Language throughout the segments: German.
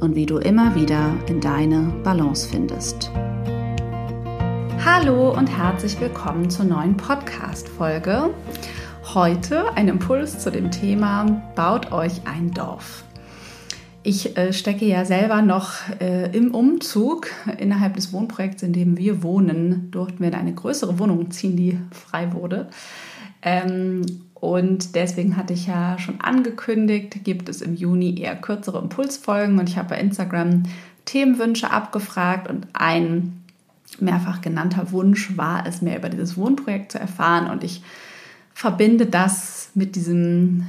und wie du immer wieder in deine Balance findest. Hallo und herzlich willkommen zur neuen Podcast-Folge. Heute ein Impuls zu dem Thema Baut euch ein Dorf. Ich äh, stecke ja selber noch äh, im Umzug. Innerhalb des Wohnprojekts, in dem wir wohnen, durften wir in eine größere Wohnung ziehen, die frei wurde. Ähm, und deswegen hatte ich ja schon angekündigt, gibt es im Juni eher kürzere Impulsfolgen und ich habe bei Instagram Themenwünsche abgefragt und ein mehrfach genannter Wunsch war es, mehr über dieses Wohnprojekt zu erfahren und ich verbinde das mit diesem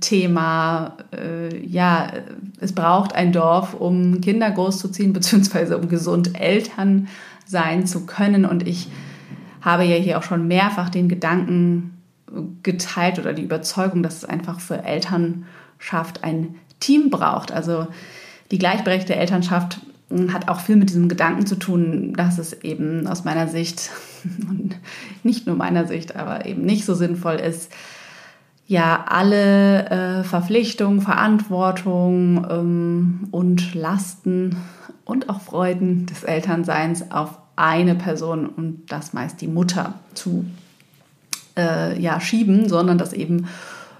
Thema, äh, ja, es braucht ein Dorf, um Kinder großzuziehen, beziehungsweise um gesund Eltern sein zu können. Und ich habe ja hier auch schon mehrfach den Gedanken geteilt oder die Überzeugung, dass es einfach für Elternschaft ein Team braucht. Also die gleichberechtigte Elternschaft hm, hat auch viel mit diesem Gedanken zu tun, dass es eben aus meiner Sicht, nicht nur meiner Sicht, aber eben nicht so sinnvoll ist, ja alle äh, Verpflichtungen, Verantwortung ähm, und Lasten und auch Freuden des Elternseins auf eine Person und das meist die Mutter zu äh, ja, schieben, sondern das eben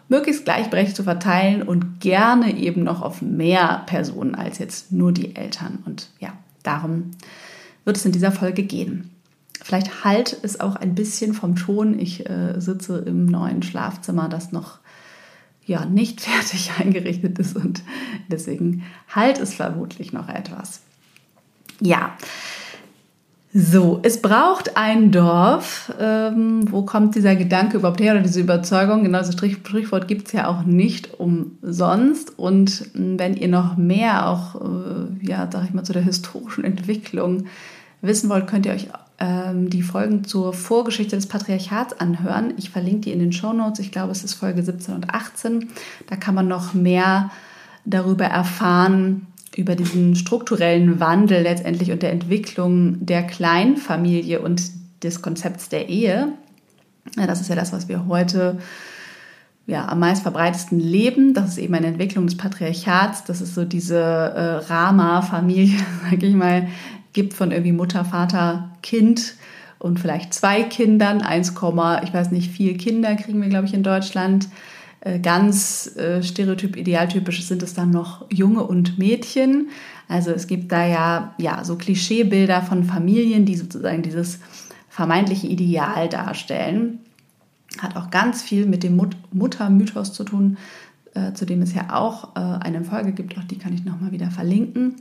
möglichst gleichberechtigt zu verteilen und gerne eben noch auf mehr Personen als jetzt nur die Eltern. Und ja, darum wird es in dieser Folge gehen. Vielleicht halt es auch ein bisschen vom Ton. Ich äh, sitze im neuen Schlafzimmer, das noch ja nicht fertig eingerichtet ist und deswegen halt es vermutlich noch etwas. Ja, so, es braucht ein Dorf. Ähm, wo kommt dieser Gedanke überhaupt her oder diese Überzeugung? Genau, das Sprichwort gibt es ja auch nicht umsonst. Und hm, wenn ihr noch mehr auch, äh, ja, sag ich mal, zu der historischen Entwicklung wissen wollt, könnt ihr euch ähm, die Folgen zur Vorgeschichte des Patriarchats anhören. Ich verlinke die in den Show Notes. Ich glaube, es ist Folge 17 und 18. Da kann man noch mehr darüber erfahren, über diesen strukturellen Wandel letztendlich und der Entwicklung der Kleinfamilie und des Konzepts der Ehe. Das ist ja das, was wir heute ja, am meist verbreitetsten leben. Das ist eben eine Entwicklung des Patriarchats. Das ist so diese äh, Rama-Familie, sage ich mal, gibt von irgendwie Mutter, Vater, Kind und vielleicht zwei Kindern. 1, ich weiß nicht, vier Kinder kriegen wir, glaube ich, in Deutschland. Äh, ganz äh, stereotyp, idealtypisch sind es dann noch Junge und Mädchen. Also es gibt da ja, ja so Klischeebilder von Familien, die sozusagen dieses vermeintliche Ideal darstellen. Hat auch ganz viel mit dem Mut Muttermythos zu tun, äh, zu dem es ja auch äh, eine Folge gibt. Auch die kann ich nochmal wieder verlinken.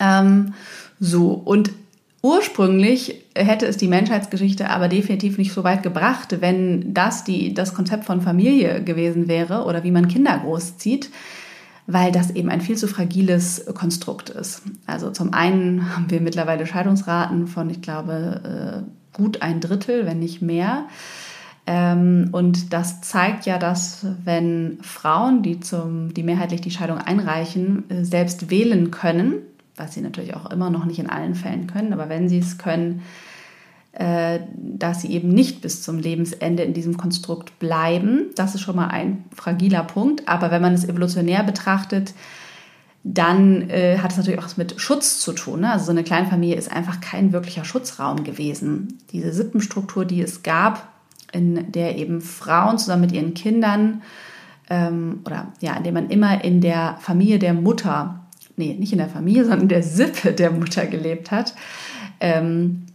Ähm, so, und Ursprünglich hätte es die Menschheitsgeschichte aber definitiv nicht so weit gebracht, wenn das die, das Konzept von Familie gewesen wäre oder wie man Kinder großzieht, weil das eben ein viel zu fragiles Konstrukt ist. Also zum einen haben wir mittlerweile Scheidungsraten von, ich glaube, äh, gut ein Drittel, wenn nicht mehr. Ähm, und das zeigt ja, dass wenn Frauen, die, zum, die mehrheitlich die Scheidung einreichen, äh, selbst wählen können, was sie natürlich auch immer noch nicht in allen Fällen können, aber wenn sie es können, äh, dass sie eben nicht bis zum Lebensende in diesem Konstrukt bleiben. Das ist schon mal ein fragiler Punkt. Aber wenn man es evolutionär betrachtet, dann äh, hat es natürlich auch was mit Schutz zu tun. Ne? Also so eine Kleinfamilie ist einfach kein wirklicher Schutzraum gewesen. Diese Sippenstruktur, die es gab, in der eben Frauen zusammen mit ihren Kindern ähm, oder ja, in der man immer in der Familie der Mutter nee, nicht in der Familie, sondern in der Sippe der Mutter gelebt hat, ähm,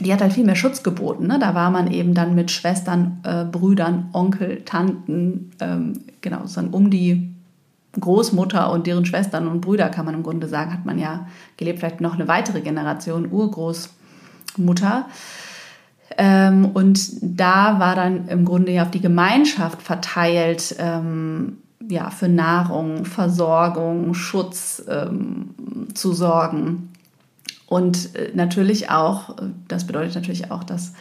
die hat halt viel mehr Schutz geboten. Ne? Da war man eben dann mit Schwestern, äh, Brüdern, Onkel, Tanten, ähm, genau, sozusagen um die Großmutter und deren Schwestern und Brüder, kann man im Grunde sagen, hat man ja gelebt, vielleicht noch eine weitere Generation, Urgroßmutter. Ähm, und da war dann im Grunde ja auf die Gemeinschaft verteilt, ähm, ja, für Nahrung, Versorgung, Schutz ähm, zu sorgen. Und äh, natürlich auch, das bedeutet natürlich auch das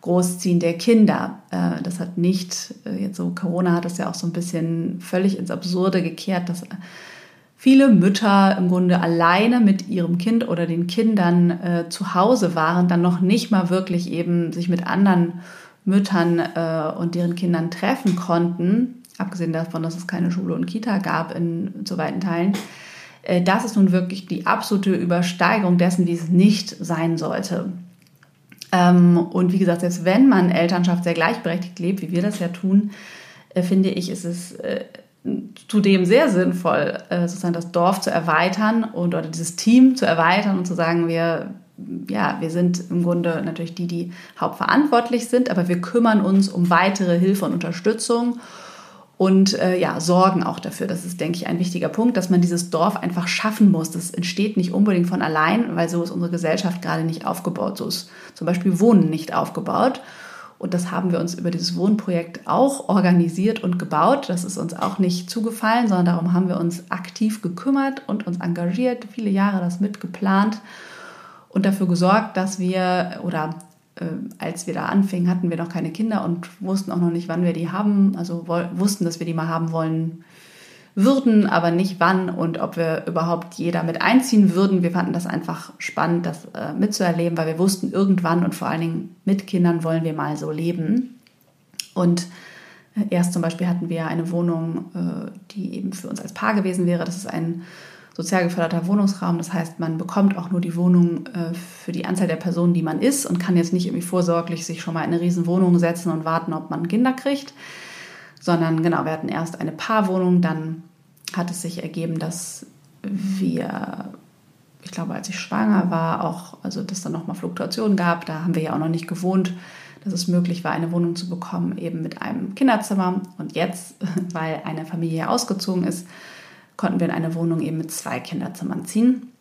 Großziehen der Kinder. Äh, das hat nicht, äh, jetzt so Corona hat das ja auch so ein bisschen völlig ins Absurde gekehrt, dass viele Mütter im Grunde alleine mit ihrem Kind oder den Kindern äh, zu Hause waren, dann noch nicht mal wirklich eben sich mit anderen Müttern äh, und deren Kindern treffen konnten, abgesehen davon, dass es keine Schule und Kita gab in zu weiten Teilen. Äh, das ist nun wirklich die absolute Übersteigerung dessen, wie es nicht sein sollte. Ähm, und wie gesagt, selbst wenn man Elternschaft sehr gleichberechtigt lebt, wie wir das ja tun, äh, finde ich, ist es äh, zudem sehr sinnvoll, sozusagen das Dorf zu erweitern und oder dieses Team zu erweitern und zu sagen, wir ja, wir sind im Grunde natürlich die, die hauptverantwortlich sind, aber wir kümmern uns um weitere Hilfe und Unterstützung und äh, ja, sorgen auch dafür. Das ist, denke ich, ein wichtiger Punkt, dass man dieses Dorf einfach schaffen muss. Das entsteht nicht unbedingt von allein, weil so ist unsere Gesellschaft gerade nicht aufgebaut. So ist zum Beispiel Wohnen nicht aufgebaut. Und das haben wir uns über dieses Wohnprojekt auch organisiert und gebaut. Das ist uns auch nicht zugefallen, sondern darum haben wir uns aktiv gekümmert und uns engagiert, viele Jahre das mitgeplant und dafür gesorgt, dass wir oder als wir da anfingen, hatten wir noch keine Kinder und wussten auch noch nicht, wann wir die haben. Also wussten, dass wir die mal haben wollen würden, aber nicht wann und ob wir überhaupt jeder mit einziehen würden. Wir fanden das einfach spannend, das äh, mitzuerleben, weil wir wussten, irgendwann und vor allen Dingen mit Kindern wollen wir mal so leben. Und äh, erst zum Beispiel hatten wir eine Wohnung, äh, die eben für uns als Paar gewesen wäre. Das ist ein sozial geförderter Wohnungsraum. Das heißt, man bekommt auch nur die Wohnung äh, für die Anzahl der Personen, die man ist und kann jetzt nicht irgendwie vorsorglich sich schon mal in eine riesen Wohnung setzen und warten, ob man Kinder kriegt, sondern genau, wir hatten erst eine Paarwohnung, dann hat es sich ergeben, dass wir, ich glaube, als ich schwanger war, auch, also dass dann nochmal Fluktuationen gab, da haben wir ja auch noch nicht gewohnt, dass es möglich war, eine Wohnung zu bekommen, eben mit einem Kinderzimmer. Und jetzt, weil eine Familie ausgezogen ist, konnten wir in eine Wohnung eben mit zwei Kinderzimmern ziehen.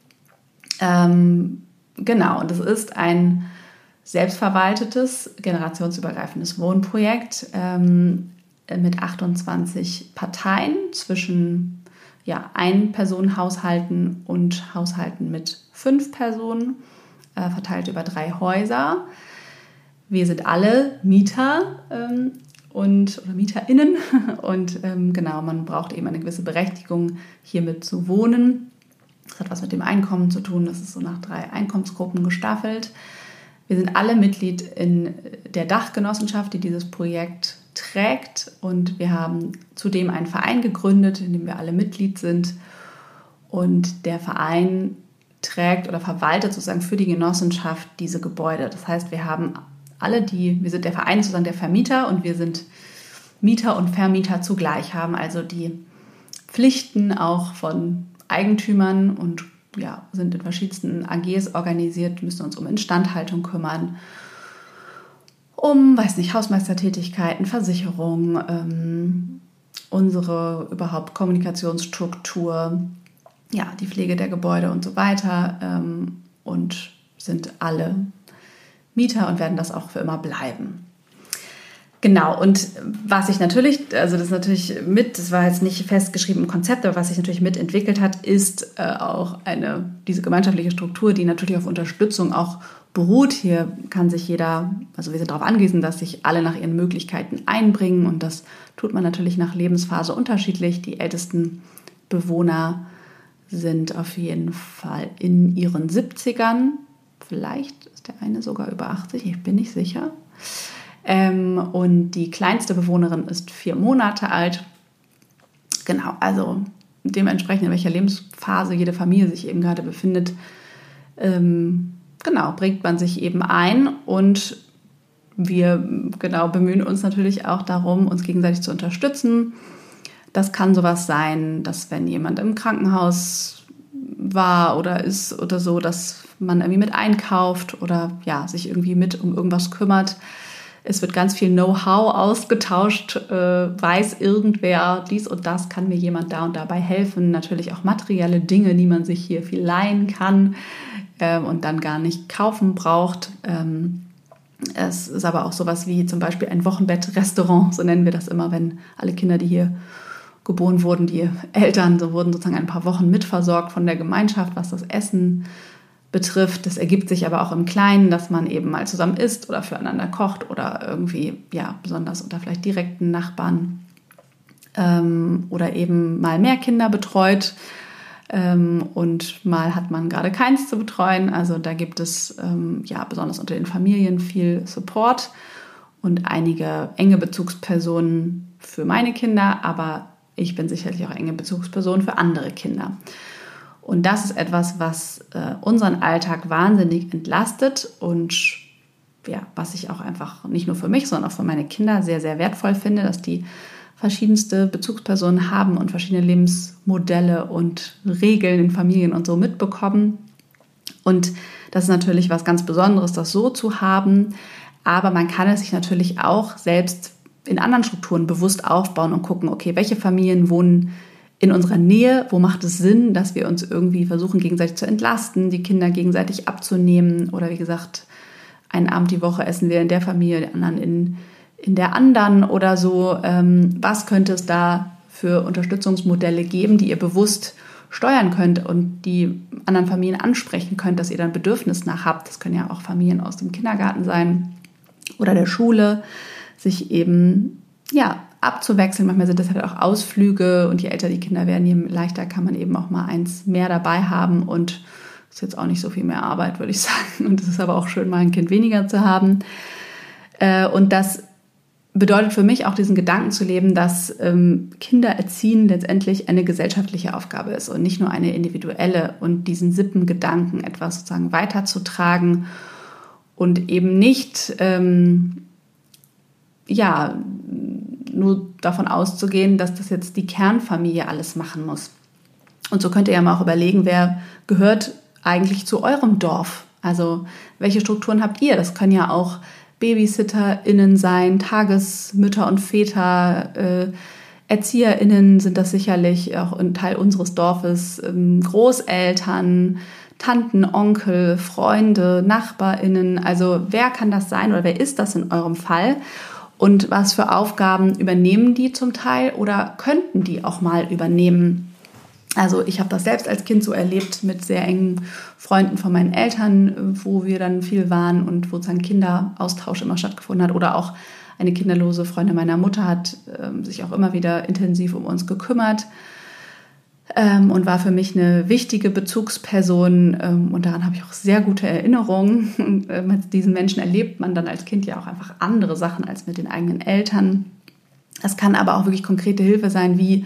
Ähm, genau, und es ist ein selbstverwaltetes, generationsübergreifendes Wohnprojekt ähm, mit 28 Parteien zwischen ja, Ein-Personen-Haushalten und Haushalten mit fünf Personen, äh, verteilt über drei Häuser. Wir sind alle Mieter ähm, und oder MieterInnen. Und ähm, genau, man braucht eben eine gewisse Berechtigung, hiermit zu wohnen. Das hat was mit dem Einkommen zu tun. Das ist so nach drei Einkommensgruppen gestaffelt. Wir sind alle Mitglied in der Dachgenossenschaft, die dieses Projekt trägt. Und wir haben zudem einen Verein gegründet, in dem wir alle Mitglied sind. Und der Verein trägt oder verwaltet sozusagen für die Genossenschaft diese Gebäude. Das heißt, wir haben alle die, wir sind der Verein sozusagen der Vermieter und wir sind Mieter und Vermieter zugleich, haben also die Pflichten auch von Eigentümern und ja, sind in verschiedensten AGs organisiert, müssen uns um Instandhaltung kümmern, um, weiß nicht, Hausmeistertätigkeiten, Versicherung, ähm, unsere überhaupt Kommunikationsstruktur, ja, die Pflege der Gebäude und so weiter ähm, und sind alle Mieter und werden das auch für immer bleiben. Genau, und was sich natürlich, also das ist natürlich mit, das war jetzt nicht festgeschrieben im Konzept, aber was sich natürlich mitentwickelt hat, ist äh, auch eine, diese gemeinschaftliche Struktur, die natürlich auf Unterstützung auch beruht. Hier kann sich jeder, also wir sind darauf angewiesen, dass sich alle nach ihren Möglichkeiten einbringen und das tut man natürlich nach Lebensphase unterschiedlich. Die ältesten Bewohner sind auf jeden Fall in ihren 70ern, vielleicht der eine sogar über 80, ich bin nicht sicher. Ähm, und die kleinste Bewohnerin ist vier Monate alt. Genau, also dementsprechend, in welcher Lebensphase jede Familie sich eben gerade befindet, ähm, genau, bringt man sich eben ein und wir genau bemühen uns natürlich auch darum, uns gegenseitig zu unterstützen. Das kann sowas sein, dass wenn jemand im Krankenhaus war oder ist oder so, dass man irgendwie mit einkauft oder ja, sich irgendwie mit um irgendwas kümmert. Es wird ganz viel Know-how ausgetauscht, äh, weiß irgendwer dies und das, kann mir jemand da und dabei helfen. Natürlich auch materielle Dinge, die man sich hier viel leihen kann äh, und dann gar nicht kaufen braucht. Ähm, es ist aber auch sowas wie zum Beispiel ein Wochenbett-Restaurant, so nennen wir das immer, wenn alle Kinder, die hier geboren wurden, die Eltern, so wurden sozusagen ein paar Wochen mitversorgt von der Gemeinschaft, was das Essen betrifft. Das ergibt sich aber auch im Kleinen, dass man eben mal zusammen isst oder füreinander kocht oder irgendwie, ja, besonders unter vielleicht direkten Nachbarn ähm, oder eben mal mehr Kinder betreut. Ähm, und mal hat man gerade keins zu betreuen. Also da gibt es ähm, ja besonders unter den Familien viel Support und einige enge Bezugspersonen für meine Kinder, aber ich bin sicherlich auch enge Bezugsperson für andere Kinder. Und das ist etwas, was äh, unseren Alltag wahnsinnig entlastet und ja, was ich auch einfach nicht nur für mich, sondern auch für meine Kinder sehr, sehr wertvoll finde, dass die verschiedenste Bezugspersonen haben und verschiedene Lebensmodelle und Regeln in Familien und so mitbekommen. Und das ist natürlich was ganz Besonderes, das so zu haben. Aber man kann es sich natürlich auch selbst in anderen Strukturen bewusst aufbauen und gucken, okay, welche Familien wohnen in unserer Nähe, wo macht es Sinn, dass wir uns irgendwie versuchen, gegenseitig zu entlasten, die Kinder gegenseitig abzunehmen oder wie gesagt, einen Abend die Woche essen wir in der Familie, den anderen in, in der anderen oder so. Ähm, was könnte es da für Unterstützungsmodelle geben, die ihr bewusst steuern könnt und die anderen Familien ansprechen könnt, dass ihr dann Bedürfnis nach habt. Das können ja auch Familien aus dem Kindergarten sein oder der Schule, sich eben ja abzuwechseln. Manchmal sind das halt auch Ausflüge und je älter die Kinder werden, je leichter kann man eben auch mal eins mehr dabei haben und ist jetzt auch nicht so viel mehr Arbeit, würde ich sagen. Und es ist aber auch schön, mal ein Kind weniger zu haben. Äh, und das bedeutet für mich auch diesen Gedanken zu leben, dass ähm, Kindererziehen letztendlich eine gesellschaftliche Aufgabe ist und nicht nur eine individuelle und diesen Sippengedanken etwas sozusagen weiterzutragen und eben nicht ähm, ja nur davon auszugehen, dass das jetzt die Kernfamilie alles machen muss. Und so könnt ihr ja mal auch überlegen, wer gehört eigentlich zu eurem Dorf? Also welche Strukturen habt ihr? Das können ja auch BabysitterInnen sein, Tagesmütter und Väter, äh, ErzieherInnen sind das sicherlich auch ein Teil unseres Dorfes, ähm, Großeltern, Tanten, Onkel, Freunde, NachbarInnen. Also wer kann das sein oder wer ist das in eurem Fall? Und was für Aufgaben übernehmen die zum Teil oder könnten die auch mal übernehmen? Also ich habe das selbst als Kind so erlebt mit sehr engen Freunden von meinen Eltern, wo wir dann viel waren und wo dann Kinderaustausch immer stattgefunden hat. Oder auch eine kinderlose Freundin meiner Mutter hat äh, sich auch immer wieder intensiv um uns gekümmert ähm, und war für mich eine wichtige Bezugsperson. Ähm, und daran habe ich auch sehr gute Erinnerungen. äh, mit diesen Menschen erlebt man dann als Kind ja auch einfach andere Sachen als mit den eigenen Eltern. Es kann aber auch wirklich konkrete Hilfe sein, wie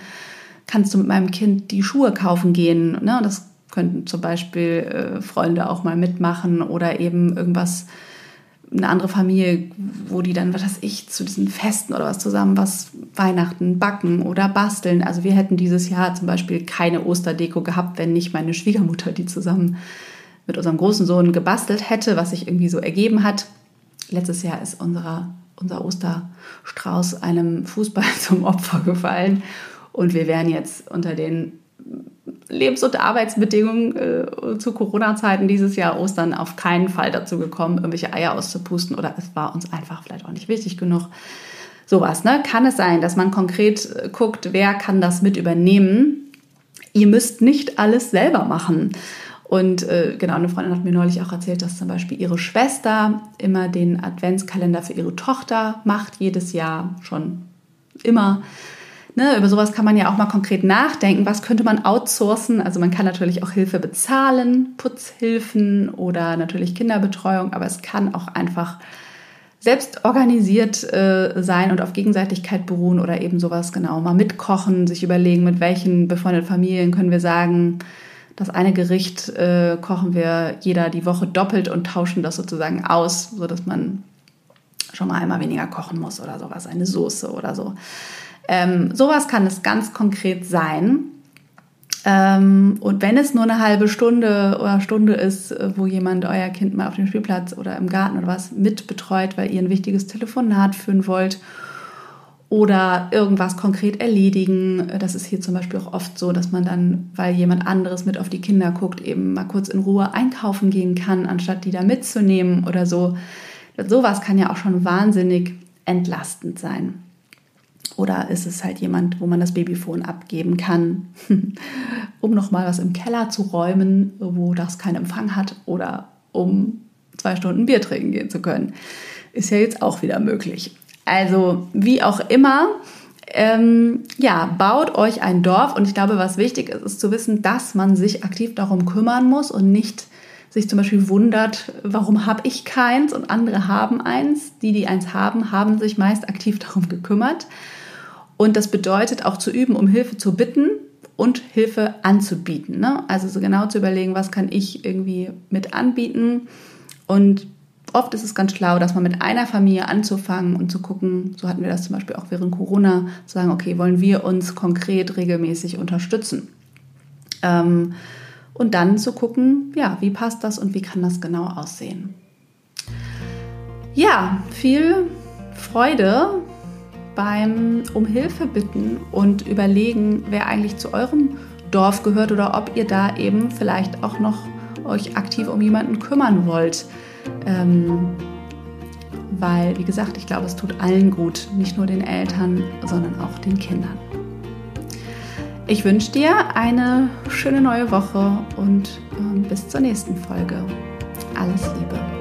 kannst du mit meinem Kind die Schuhe kaufen gehen. Ne? Das könnten zum Beispiel äh, Freunde auch mal mitmachen oder eben irgendwas eine andere Familie, wo die dann, was weiß ich, zu diesen Festen oder was zusammen was Weihnachten backen oder basteln. Also wir hätten dieses Jahr zum Beispiel keine Osterdeko gehabt, wenn nicht meine Schwiegermutter die zusammen mit unserem großen Sohn gebastelt hätte, was sich irgendwie so ergeben hat. Letztes Jahr ist unserer, unser Osterstrauß einem Fußball zum Opfer gefallen und wir wären jetzt unter den Lebens- und Arbeitsbedingungen äh, zu Corona-Zeiten dieses Jahr Ostern auf keinen Fall dazu gekommen, irgendwelche Eier auszupusten oder es war uns einfach vielleicht auch nicht wichtig genug. Sowas, ne? Kann es sein, dass man konkret äh, guckt, wer kann das mit übernehmen? Ihr müsst nicht alles selber machen. Und äh, genau, eine Freundin hat mir neulich auch erzählt, dass zum Beispiel ihre Schwester immer den Adventskalender für ihre Tochter macht, jedes Jahr schon immer. Ne, über sowas kann man ja auch mal konkret nachdenken. Was könnte man outsourcen? Also man kann natürlich auch Hilfe bezahlen, Putzhilfen oder natürlich Kinderbetreuung, aber es kann auch einfach selbst organisiert äh, sein und auf Gegenseitigkeit beruhen oder eben sowas genau mal mitkochen, sich überlegen, mit welchen befreundeten Familien können wir sagen, das eine Gericht äh, kochen wir jeder die Woche doppelt und tauschen das sozusagen aus, sodass man schon mal einmal weniger kochen muss oder sowas, eine Soße oder so. Ähm, sowas kann es ganz konkret sein. Ähm, und wenn es nur eine halbe Stunde oder Stunde ist, äh, wo jemand euer Kind mal auf dem Spielplatz oder im Garten oder was mitbetreut, weil ihr ein wichtiges Telefonat führen wollt oder irgendwas konkret erledigen. Das ist hier zum Beispiel auch oft so, dass man dann, weil jemand anderes mit auf die Kinder guckt, eben mal kurz in Ruhe einkaufen gehen kann, anstatt die da mitzunehmen oder so. Sowas kann ja auch schon wahnsinnig entlastend sein. Oder ist es halt jemand, wo man das Babyphone abgeben kann, um nochmal was im Keller zu räumen, wo das keinen Empfang hat oder um zwei Stunden Bier trinken gehen zu können. Ist ja jetzt auch wieder möglich. Also wie auch immer, ähm, ja, baut euch ein Dorf und ich glaube, was wichtig ist, ist zu wissen, dass man sich aktiv darum kümmern muss und nicht sich zum Beispiel wundert, warum habe ich keins und andere haben eins. Die, die eins haben, haben sich meist aktiv darum gekümmert. Und das bedeutet auch zu üben, um Hilfe zu bitten und Hilfe anzubieten. Ne? Also so genau zu überlegen, was kann ich irgendwie mit anbieten und oft ist es ganz schlau, dass man mit einer Familie anzufangen und zu gucken, so hatten wir das zum Beispiel auch während Corona, zu sagen, okay, wollen wir uns konkret regelmäßig unterstützen? Ähm, und dann zu gucken, ja, wie passt das und wie kann das genau aussehen? Ja, viel Freude beim um Hilfe bitten und überlegen, wer eigentlich zu eurem Dorf gehört oder ob ihr da eben vielleicht auch noch euch aktiv um jemanden kümmern wollt. Ähm, weil, wie gesagt, ich glaube, es tut allen gut, nicht nur den Eltern, sondern auch den Kindern. Ich wünsche dir eine schöne neue Woche und äh, bis zur nächsten Folge. Alles Liebe.